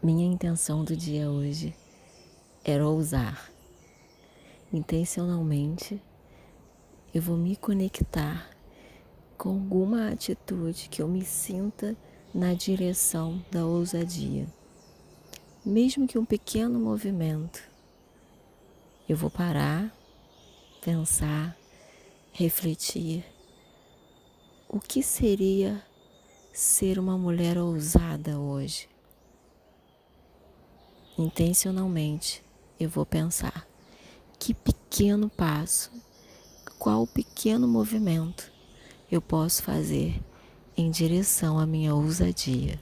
Minha intenção do dia hoje era ousar. Intencionalmente, eu vou me conectar com alguma atitude que eu me sinta na direção da ousadia. Mesmo que um pequeno movimento, eu vou parar, pensar, refletir. O que seria ser uma mulher ousada hoje? Intencionalmente eu vou pensar que pequeno passo, qual pequeno movimento eu posso fazer em direção à minha ousadia.